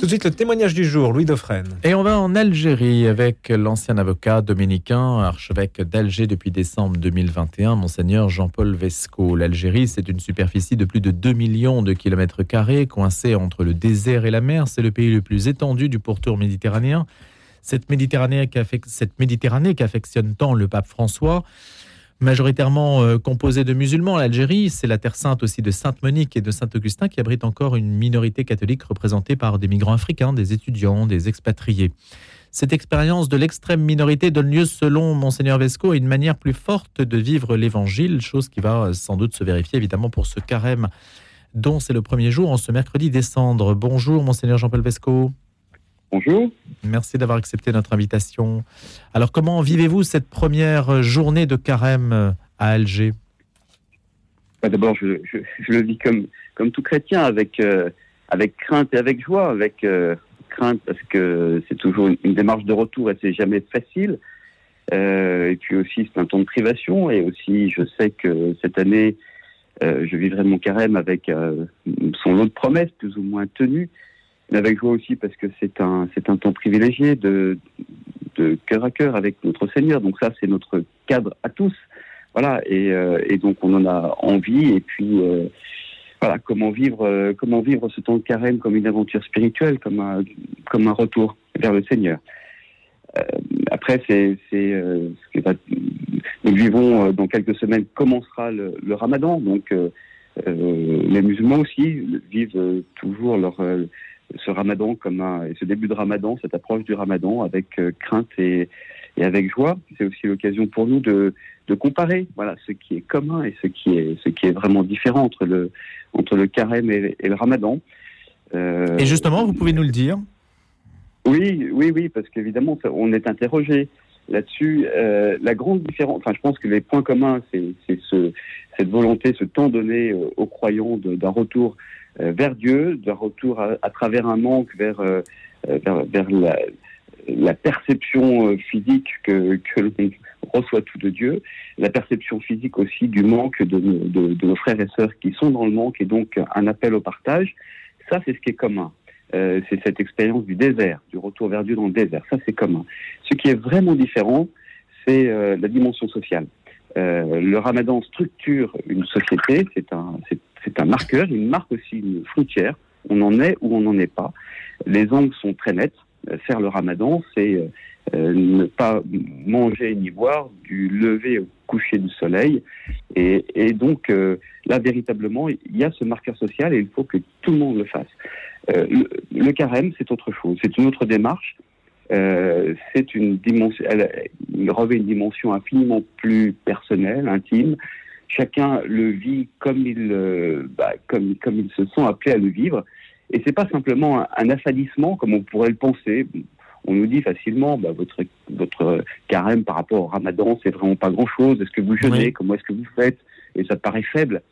Tout de suite, le témoignage du jour, Louis Dauphren. Et on va en Algérie avec l'ancien avocat dominicain, archevêque d'Alger depuis décembre 2021, Monseigneur Jean-Paul Vesco. L'Algérie, c'est une superficie de plus de 2 millions de kilomètres carrés, coincée entre le désert et la mer. C'est le pays le plus étendu du pourtour méditerranéen. Cette Méditerranée, cette Méditerranée qu'affectionne tant le pape François majoritairement euh, composée de musulmans. L'Algérie, c'est la terre sainte aussi de Sainte-Monique et de Saint-Augustin qui abrite encore une minorité catholique représentée par des migrants africains, des étudiants, des expatriés. Cette expérience de l'extrême minorité donne lieu, selon Monseigneur Vesco, à une manière plus forte de vivre l'Évangile, chose qui va sans doute se vérifier évidemment pour ce carême dont c'est le premier jour en ce mercredi décembre. Bonjour Monseigneur Jean-Paul Vesco. Bonjour. Merci d'avoir accepté notre invitation. Alors, comment vivez-vous cette première journée de carême à Alger? Bah, D'abord, je, le vis comme, comme tout chrétien, avec, euh, avec crainte et avec joie, avec euh, crainte parce que c'est toujours une, démarche de retour et c'est jamais facile. Euh, et puis aussi, c'est un temps de privation. Et aussi, je sais que cette année, je vivrai mon carême avec son lot de promesses plus ou moins tenues avec joie aussi parce que c'est un, c'est un temps privilégié de, de cœur à cœur avec notre Seigneur. Donc ça, c'est notre cadre à tous. Voilà, et, euh, et donc on en a envie. Et puis euh, voilà, comment vivre, euh, comment vivre ce temps de carême comme une aventure spirituelle, comme un, comme un retour vers le Seigneur. après, c'est, c'est ce que nous vivons dans quelques semaines. Commencera le, le Ramadan, donc les musulmans aussi vivent toujours leur ce ramadan comme un, et ce début de ramadan, cette approche du ramadan avec euh, crainte et, et, avec joie. C'est aussi l'occasion pour nous de, de, comparer voilà, ce qui est commun et ce qui est, ce qui est vraiment différent entre le, entre le carême et, le ramadan. Euh, et justement, vous pouvez nous le dire? Oui, oui, oui, parce qu'évidemment, on est interrogé là-dessus. Euh, la grande différence, enfin, je pense que les points communs, c'est ce, cette volonté, ce temps donné aux croyants d'un retour vers Dieu, d'un retour à, travers un manque vers, euh, euh, vers, vers la, perception physique que, que l'on reçoit tout de Dieu, la perception physique aussi du manque de, nos frères et sœurs qui sont dans le manque et donc un appel au partage. Ça, c'est ce qui est commun. Euh, c'est cette expérience du désert, du retour vers Dieu dans le désert. Ça, c'est commun. Ce qui est vraiment différent, c'est euh, la dimension sociale. Euh, le ramadan structure une société, c'est un, c'est un marqueur, il marque aussi une frontière. On en est ou on n'en est pas. Les angles sont très nets. Euh, faire le ramadan, c'est euh, euh, ne pas manger ni boire du lever au coucher du soleil. Et, donc, là, véritablement, il y a ce marqueur social et il faut que tout le monde le fasse. Le, carême, c'est autre chose. C'est une autre démarche. c'est une dimension, il revêt une dimension infiniment plus personnelle, intime chacun le vit comme il, euh, bah, comme, comme ils se sont appelés à le vivre. Et c'est pas simplement un, affadissement comme on pourrait le penser. On nous dit facilement, bah, votre, votre carême par rapport au ramadan, c'est vraiment pas grand chose. Est-ce que vous jeûnez? Comment est-ce que vous faites? Et ça paraît faible.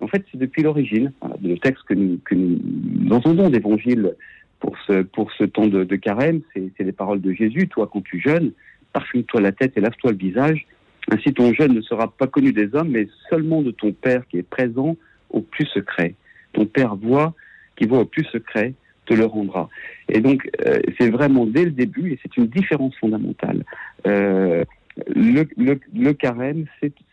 En fait, c'est depuis l'origine. le texte que nous, que nous entendons d'évangile pour ce, pour ce temps de, de carême, c'est les paroles de Jésus. Toi, quand tu jeûnes, parfume-toi la tête et lave-toi le visage ainsi, ton jeûne ne sera pas connu des hommes, mais seulement de ton Père qui est présent au plus secret. Ton Père voit, qui voit au plus secret, te le rendra. Et donc, euh, c'est vraiment dès le début, et c'est une différence fondamentale. Euh, le, le, le, carême,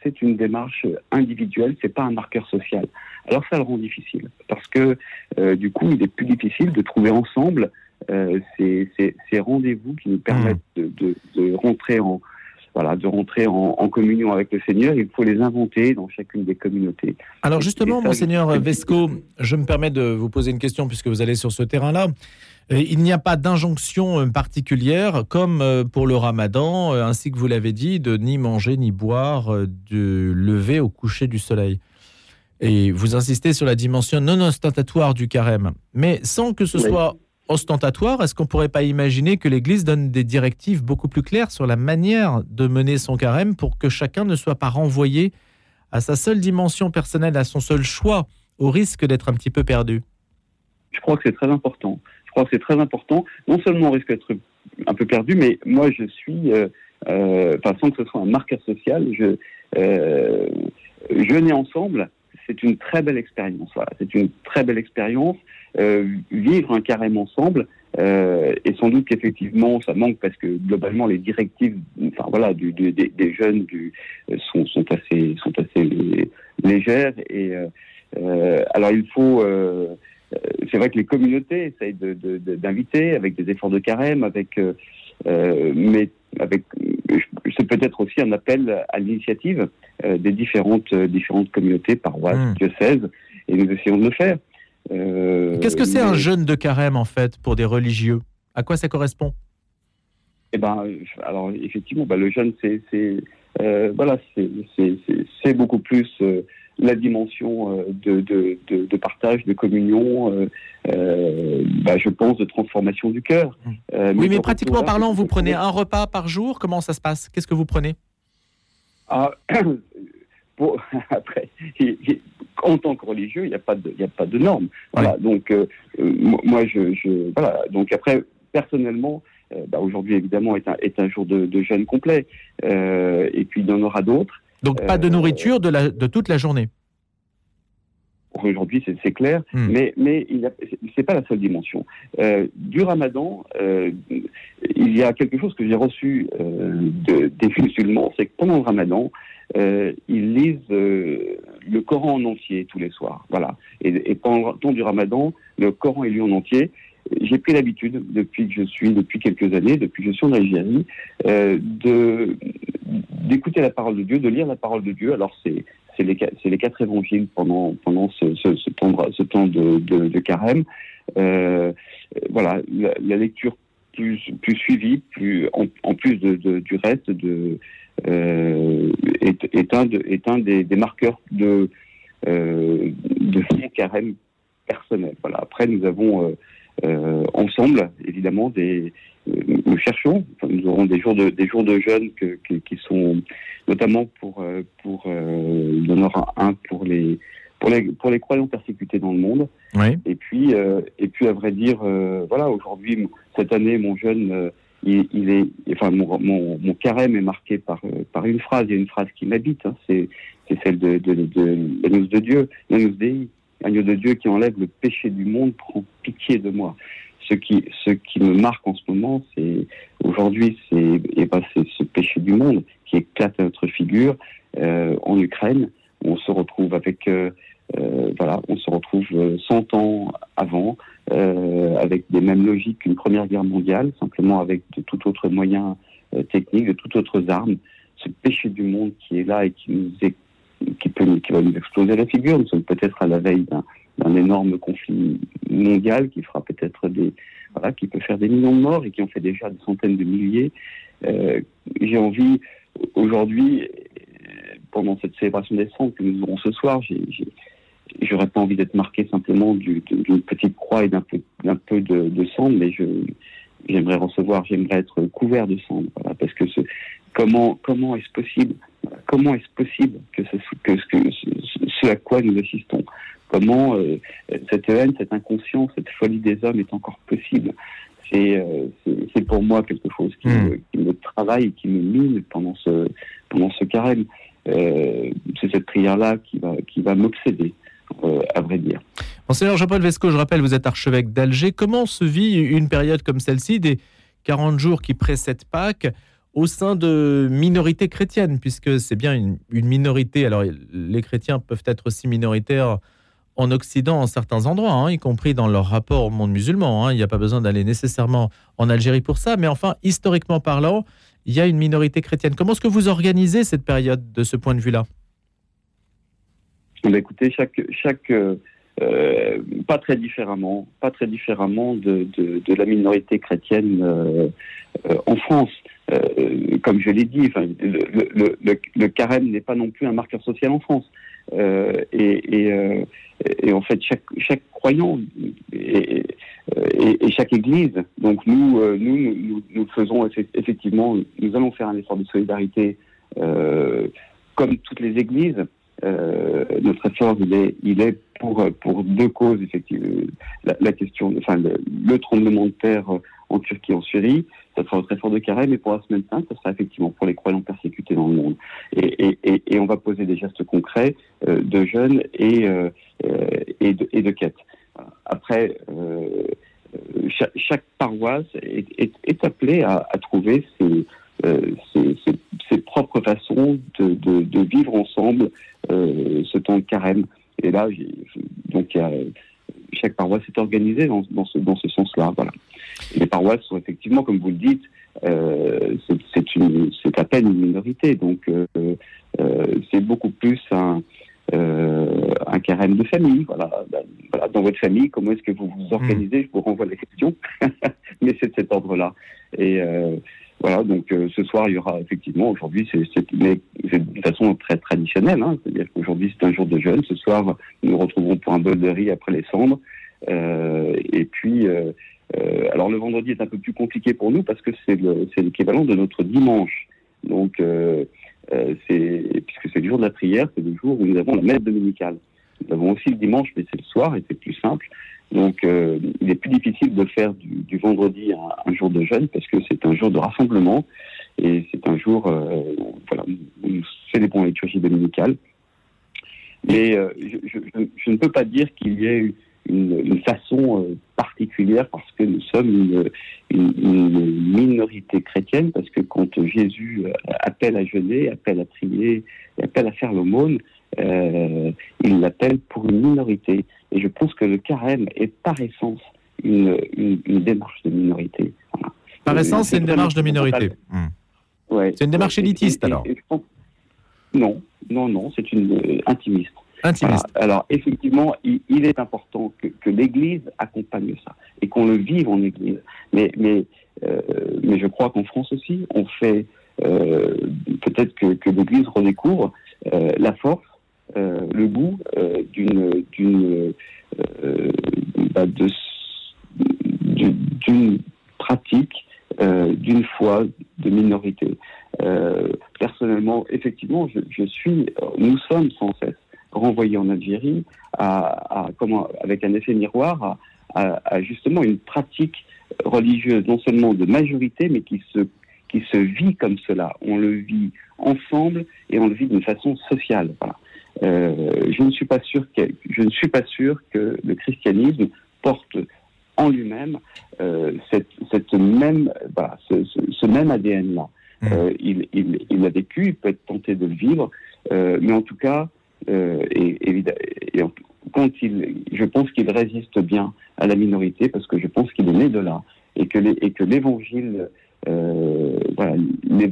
c'est une démarche individuelle, c'est pas un marqueur social. Alors ça le rend difficile, parce que euh, du coup, il est plus difficile de trouver ensemble euh, ces, ces, ces rendez-vous qui nous permettent mmh. de, de, de rentrer en, voilà, de rentrer en, communion avec le Seigneur. Il faut les inventer dans chacune des communautés. Alors justement, monseigneur Vesco, je me permets de vous poser une question puisque vous allez sur ce terrain-là. Euh, il n'y a pas d'injonction euh, particulière, comme euh, pour le ramadan, ainsi que vous l'avez dit, de ni manger ni boire de lever au coucher du soleil. Et vous insistez sur la dimension non ostentatoire du carême, mais sans que ce soit ostentatoire, est-ce qu'on pourrait pas imaginer que l'Église donne des directives beaucoup plus claires sur la manière de mener son carême pour que chacun ne soit pas renvoyé à sa seule dimension personnelle, à son seul choix, au risque d'être un petit peu perdu? Je crois que c'est très important. Je crois que c'est très important. Non seulement on risque d'être un peu perdu, mais moi je suis, euh, euh, sans que ce soit un marqueur social, je, euh, ensemble, c'est une très belle expérience. Voilà, c'est une très belle expérience. Euh, vivre un carême ensemble, euh, et sans doute qu'effectivement, ça manque parce que globalement, les directives, enfin voilà, du, du, des, des, jeunes du, sont, sont assez, sont assez légères. Et euh, alors, il faut. c'est vrai que les communautés essayent d'inviter de, de, avec des efforts de carême, avec, mais avec, c'est peut-être aussi un appel à l'initiative des différentes, différentes communautés, paroisses, mmh. diocèses, et nous essayons de le faire. Euh, Qu'est-ce que c'est un jeûne de carême en fait pour des religieux? À quoi ça correspond? Eh ben, alors effectivement, bah, le jeûne, c'est euh, voilà, c'est beaucoup plus euh, la dimension de, de, de, de, partage, de communion, bah, je pense, de transformation du cœur. oui, mais, mais pratiquement parlant, vous prenez un repas par jour? Comment ça se passe? Qu'est-ce que vous prenez? Ah, pour, après, en tant que religieux, il n'y a pas de, il a pas de normes. Voilà. Donc, euh, euh moi, je, je, voilà. Donc après, personnellement, euh, bah, aujourd'hui évidemment est un, est un jour de, de jeûne complet. Euh, et puis il y en aura d'autres. Donc pas de nourriture de, la, de toute la journée? Aujourd'hui, c'est clair, hmm. mais mais c'est pas la seule dimension. Euh, du Ramadan, euh, il y a quelque chose que j'ai reçu euh, de, des musulmans, c'est que pendant le Ramadan, euh, ils lisent le Coran en entier tous les soirs. Voilà. Et, et pendant le temps du Ramadan, le Coran est lu en entier. J'ai pris l'habitude, depuis que je suis, depuis quelques années, depuis que je suis en Algérie, de d'écouter la parole de Dieu, de lire la parole de Dieu. Alors c'est c'est les, les, quatre évangiles pendant pendant ce, ce, temps, de, de, carême. Euh, voilà, la, lecture plus plus suivie, plus en, plus de, du reste de euh, est, un, de, est un des, des marqueurs de, euh, de carême personnel. Voilà. Après, nous avons euh, ensemble, évidemment, des, nous cherchons, enfin, nous aurons des jours de, des jours de que, que, qui sont notamment pour, euh, pour il y en aura un pour les, pour les, pour les croyants persécutés dans le monde. Oui. Et puis, et puis, à vrai dire, voilà, aujourd'hui, cette année, mon jeûne il, il, est, enfin, mon, mon, mon, carême est marqué par, euh, par une phrase. Il y a une phrase qui m'habite. Hein, c'est, c'est celle de, de, de, l'agneau de Dieu, l'agneau de Dieu qui enlève le péché du monde, prend pitié de moi. Ce qui, me marque en ce moment, c'est aujourd'hui, c'est, eh ben, ce péché du monde qui éclate à notre figure euh, en Ukraine. On se retrouve avec euh, euh, voilà, on se retrouve 100 ans avant, avec des mêmes logiques qu'une Première Guerre mondiale, simplement avec de tout autre moyens techniques, de toutes autres armes. Ce péché du monde qui est là et qui qui va nous exploser la figure. Nous sommes peut-être à la veille d'un énorme conflit mondial qui fera qui peut faire des millions de morts et qui en fait déjà des centaines de milliers. Euh, J'ai envie aujourd'hui, pendant cette célébration des sangs que nous aurons ce soir, j'ai j'aurais pas envie d'être marqué simplement d'une petite croix et d'un peu, de, de cendre, mais j'aimerais recevoir, j'aimerais être couvert de cendre, parce que comment, est-ce possible, comment est-ce possible que ce, ce, à quoi nous assistons, comment euh, cette haine, cette inconscience, cette folie des hommes est encore possible. C'est, euh, pour moi quelque chose qui, mmh. me, qui me travaille, qui me mine pendant ce, pendant ce carême. Euh, c'est cette prière-là qui va, qui va m'obséder. Euh, à vrai dire. Monseigneur Jean-Paul Vesco, je rappelle, vous êtes archevêque d'Alger. Comment se vit une période comme celle-ci, des 40 jours qui précèdent Pâques, au sein de minorités chrétiennes, puisque c'est bien une, une, minorité. Alors, les chrétiens peuvent être aussi minoritaires en Occident, en certains endroits, hein, y compris dans leur rapport au monde musulman. Hein. Il n'y a pas besoin d'aller nécessairement en Algérie pour ça, mais enfin, historiquement parlant, il y a une minorité chrétienne. Comment est-ce que vous organisez cette période de ce point de vue-là? Bah, écoutez, chaque, chaque euh, euh, pas très différemment, pas très différemment de, de, la minorité chrétienne euh, en France. Comme je l'ai dit, le, carême n'est pas non plus un marqueur social en France. Et, et, et, en fait, chaque, croyant et, et, chaque église, donc nous, nous, nous, nous, faisons effectivement, nous allons faire un effort de solidarité comme toutes les églises. Euh, notre effort, il est, pour, deux causes, effectivement. La, question, enfin, le, le, tremblement de terre en Turquie, en Syrie, ça sera très fort de carême, et pour la semaine sainte, ça sera effectivement pour les croyants persécutés dans le monde. Et, on va poser des gestes concrets euh, de jeûne et, euh, et, de, et quête. Après, chaque, paroisse est, appelée à, trouver ses, propres façons de, vivre ensemble ce temps de carême. Et là, chaque paroisse est organisée dans, ce, sens-là. Les paroisses sont effectivement, comme vous le dites, euh, c'est à peine une minorité. Donc, euh, euh, c'est beaucoup plus un, un carême de famille. Voilà. voilà. Dans votre famille, comment est-ce que vous vous mmh. organisez? Je vous renvoie la question. Mais c'est de cet ordre-là. Et voilà, donc ce soir, il y aura effectivement, aujourd'hui, c'est de façon très traditionnelle, hein, c'est-à-dire qu'aujourd'hui, c'est un jour de jeûne. Ce soir, nous nous retrouverons pour un bol de riz après les cendres. Et puis, euh, euh alors le vendredi est un peu plus compliqué pour nous parce que c'est l'équivalent de notre dimanche. Donc, euh, puisque c'est le jour de la prière, c'est le jour où nous avons la messe dominicale. Nous avons aussi le dimanche, mais c'est le soir et c'est plus simple. Donc, euh, il est plus difficile de faire du, vendredi un, jour de jeûne parce que c'est un jour de rassemblement et c'est un jour, euh, voilà, où nous célébrons la liturgie dominicale. Mais euh, je, ne peux pas dire qu'il y ait une, une façon euh, particulière parce que nous sommes une, une, une, minorité chrétienne, parce que quand Jésus euh, appelle à jeûner, appelle à prier, appelle à faire l'aumône, euh, il l'appelle pour une minorité. Et je pense que le carême est par essence une, une, une démarche de minorité. Voilà. Par essence, c'est une démarche de minorité. Mmh. Ouais. C'est une démarche ouais, élitiste, et, et, alors et, pense... Non, non, non, c'est une euh, intimiste. Alors, effectivement, il, est important que, l'Église accompagne ça et qu'on le vive en Église. Mais, mais, euh, mais je crois qu'en France aussi, on fait euh, peut-être que, l'Église redécouvre euh, la force le goût d'une d'une bah, d'une pratique d'une foi de minorité. personnellement, effectivement, je, suis, nous sommes sans cesse renvoyés en Algérie à, à comment, avec un effet miroir à, justement une pratique religieuse non seulement de majorité, mais qui se qui se vit comme cela. On le vit ensemble et on le vit d'une façon sociale. Voilà. Euh, je ne suis pas sûr que je ne suis pas sûr que le christianisme porte en lui-même euh, cette, cette, même bah, ce, ce, ce, même ADN là. Mmh. Euh, il, il, il l'a vécu, il peut être tenté de le vivre, mais en tout cas, et, et, quand il, je pense qu'il résiste bien à la minorité parce que je pense qu'il est né de là et que et que l'évangile euh,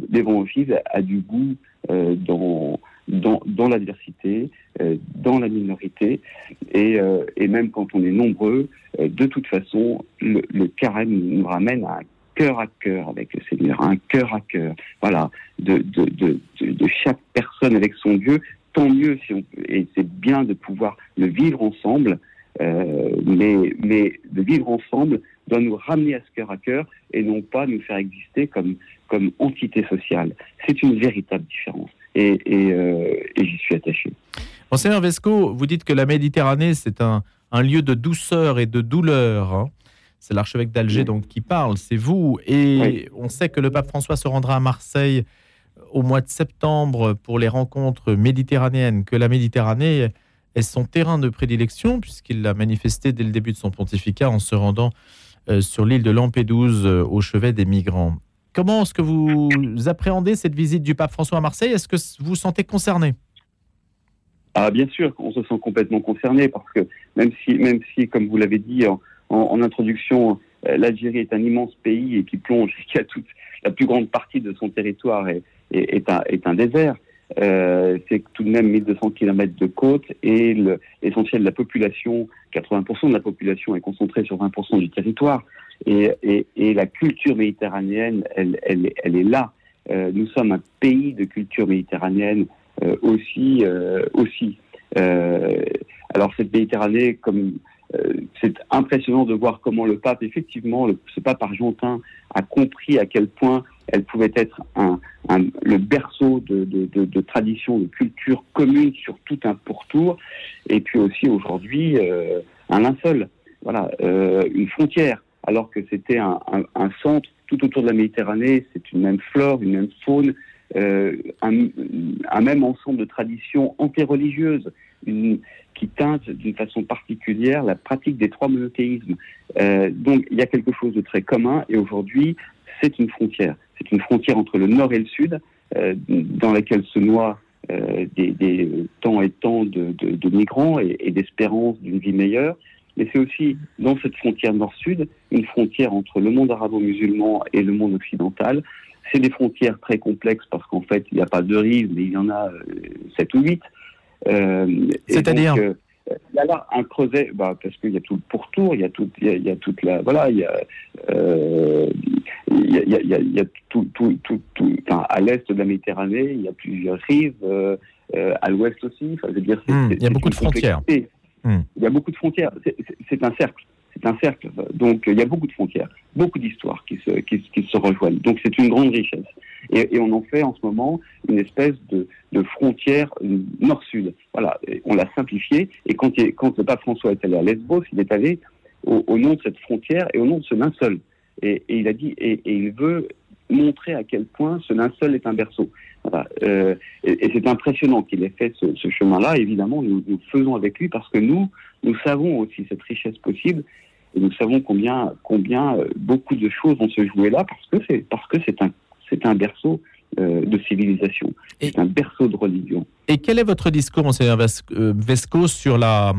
l'évangile a du goût euh, dans dans, dans l'adversité, euh, dans la minorité, et, euh, et, même quand on est nombreux, euh, de toute façon, le, carême nous ramène à un cœur à cœur avec le Seigneur, un cœur à cœur, voilà, de, de, de, chaque personne avec son Dieu, tant mieux si on, et c'est bien de pouvoir le vivre ensemble, mais, mais de vivre ensemble doit nous ramener à ce cœur à cœur et non pas nous faire exister comme, comme entité sociale. C'est une véritable différence et, et, euh, et j'y suis attaché. Monseigneur Vesco, vous dites que la Méditerranée, c'est un, un, lieu de douceur et de douleur. Hein c'est l'archevêque d'Alger oui. donc qui parle, c'est vous. Et oui. on sait que le pape François se rendra à Marseille au mois de septembre pour les rencontres méditerranéennes, que la Méditerranée est son terrain de prédilection, puisqu'il l'a manifesté dès le début de son pontificat en se rendant euh, sur l'île de Lampedouse euh, au chevet des migrants. Comment est-ce que vous appréhendez cette visite du pape François à Marseille? Est-ce que vous vous sentez concerné? Ah, bien sûr, on se sent complètement concerné parce que même si, même si comme vous l'avez dit en, introduction, euh, l'Algérie est un immense pays et qui plonge, qui a toute la plus grande partie de son territoire est, est, un, est un, désert. Euh, c'est tout de même 1200 km de côte et l'essentiel de la population, 80% de la population est concentrée sur 20% du territoire. Et, et, et, la culture méditerranéenne, elle, elle, elle est là. Euh, nous sommes un pays de culture méditerranéenne euh, aussi. Euh, aussi. Euh, alors cette Méditerranée, comme euh, c'est impressionnant de voir comment le pape, effectivement, le, ce pape argentin a compris à quel point elle pouvait être un, un, le berceau de, de, de, de traditions, de culture commune sur tout un pourtour, et puis aussi aujourd'hui un linceul, voilà, une frontière alors que c'était un, un, centre tout autour de la Méditerranée, c'est une même flore, une même faune, euh, un, même ensemble de traditions antireligieuses une, qui teintent d'une façon particulière la pratique des trois monothéismes. Euh, donc il y a quelque chose de très commun et aujourd'hui c'est une frontière. C'est une frontière entre le nord et le sud euh, dans laquelle se noient euh, des, des, temps et temps de, de, de migrants et, et d'espérance d'une vie meilleure. Mais c'est aussi dans cette frontière nord-sud une frontière entre le monde arabo-musulman et le monde occidental. C'est des frontières très complexes parce qu'en fait, il n'y a pas deux rives, mais il y en a euh, sept ou huit. Euh, C'est-à-dire euh, il y a là un creuset, bah, parce qu'il y a tout le pourtour, il y a tout, il y a, il y a toute la, voilà, il y a, euh, il y a, il y a, il y a tout, tout, tout, tout enfin, à l'est de la Méditerranée, il y a plusieurs rives, euh, euh, à l'ouest aussi. Enfin, je veux dire, mmh, il y a beaucoup de frontières. Mmh. Il y a beaucoup de frontières. C'est un cercle. C'est un cercle. Donc, il y a beaucoup de frontières, beaucoup d'histoires qui se, qui, qui, se rejoignent. Donc, c'est une grande richesse. Et, on en fait en ce moment une espèce de, frontière nord-sud. Voilà, on l'a simplifié. Et quand, il, le pape François est allé à Lesbos, il est allé au, nom de cette frontière et au nom de ce linceul. Et, il a dit, et, il veut montrer à quel point ce linceul est un berceau. Euh, et, c'est impressionnant qu'il ait fait ce, chemin-là. Évidemment, nous, nous faisons avec lui parce que nous, nous savons aussi cette richesse possible et nous savons combien, combien euh, beaucoup de choses vont se jouer là parce que c'est un c'est un berceau euh, de civilisation, c'est un berceau de religion. Et quel est votre discours, monseigneur Vesco, sur la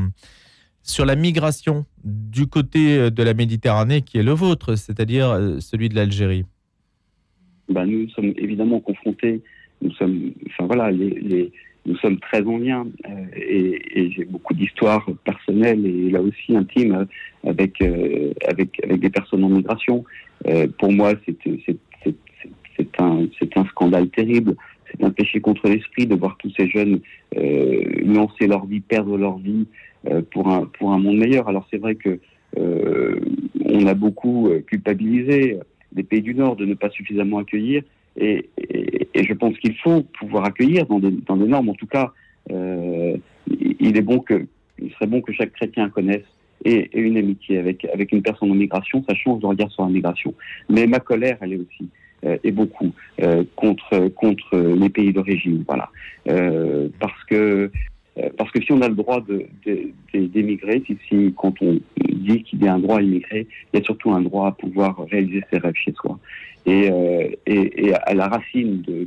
sur la migration du côté de la Méditerranée qui est le vôtre, c'est-à-dire euh, celui de l'Algérie? Ben, Nous sommes évidemment confrontés, nous sommes, enfin voilà, les, les, nous sommes très en lien euh, et, et j'ai beaucoup d'histoires personnelles et là aussi intimes avec, euh, avec, avec des personnes en migration. Euh, pour moi, c'est un, un scandale terrible. C'est un péché contre l'esprit de voir tous ces jeunes euh, lancer leur vie, perdre leur vie euh, pour, un, pour un monde meilleur. Alors c'est vrai que euh, on a beaucoup culpabilisé les pays du Nord de ne pas suffisamment accueillir. Et, je pense qu'il faut pouvoir accueillir dans des, normes. En tout cas, il est bon que, il serait bon que chaque chrétien connaisse et, une amitié avec avec une personne en migration. Ça change de regard sur la migration. Mais ma colère, elle est aussi et beaucoup euh, contre contre les pays d'origine. Voilà, euh, parce que parce que si on a le droit d'émigrer, de, de, si, quand on dit qu'il y a un droit à immigrer, il y a surtout un droit à pouvoir réaliser ses rêves chez soi. Et, euh, et, à la racine de,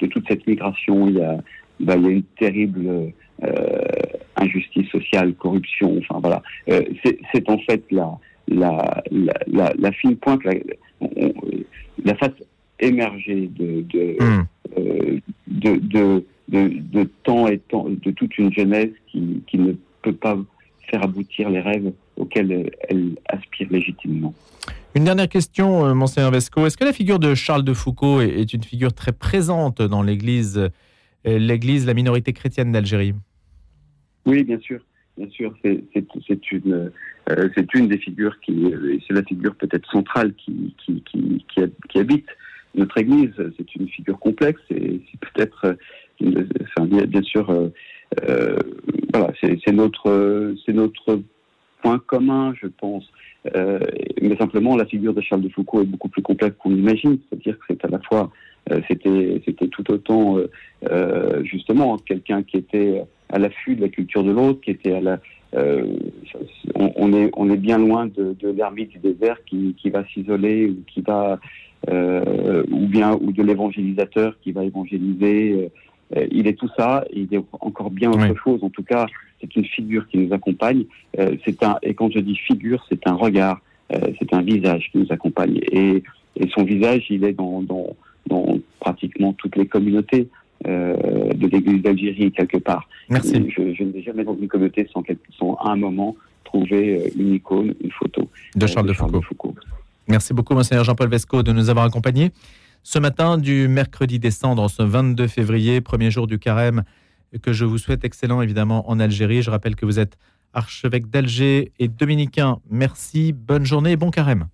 de, toute cette migration, il y a, bah, il y a une terrible euh, injustice sociale, corruption. Enfin voilà, euh, c'est en fait la, la, la, fine pointe, la face émergée de, de, mmh. de, de de, de, temps et temps, de toute une jeunesse qui, qui, ne peut pas faire aboutir les rêves auxquels elle, aspire légitimement. Une dernière question, euh, Monseigneur Vesco. Est-ce que la figure de Charles de Foucault est, une figure très présente dans l'Église, euh, l'Église, la minorité chrétienne d'Algérie? Oui, bien sûr. Bien sûr, c'est une, euh, c'est une des figures qui, c'est la figure peut-être centrale qui, qui, qui, qui habite notre Église. C'est une figure complexe et c'est peut-être enfin, bien, sûr, euh, euh, voilà, c'est notre, c'est notre point commun, je pense. Euh, mais simplement, la figure de Charles de Foucault est beaucoup plus complexe qu'on l'imagine. C'est-à-dire que c'est à la fois, euh, c'était, c'était tout autant euh, euh, justement quelqu'un qui était à l'affût de la culture de l'autre, qui était à la, on, est, on est bien loin de, de l'ermite du désert qui va s'isoler ou qui va, ou bien ou de l'évangélisateur qui va évangéliser euh, il est tout ça, et il est encore bien autre oui. chose. En tout cas, c'est une figure qui nous accompagne. Euh, c'est un, et quand je dis figure, c'est un regard, euh, c'est un visage qui nous accompagne. Et, et son visage, il est dans, dans, dans pratiquement toutes les communautés euh, de l'Église d'Algérie quelque part. Merci. Je, je, ne vais jamais dans une communauté sans, sans à un moment trouver une icône, une photo de Charles, de, Charles Foucault. de Foucault. Merci beaucoup, Monseigneur Jean-Paul Vesco, de nous avoir accompagnés. Ce matin du mercredi décembre, ce 22 février, premier jour du carême, que je vous souhaite excellent évidemment en Algérie. Je rappelle que vous êtes archevêque d'Alger et dominicain. Merci, bonne journée et bon carême.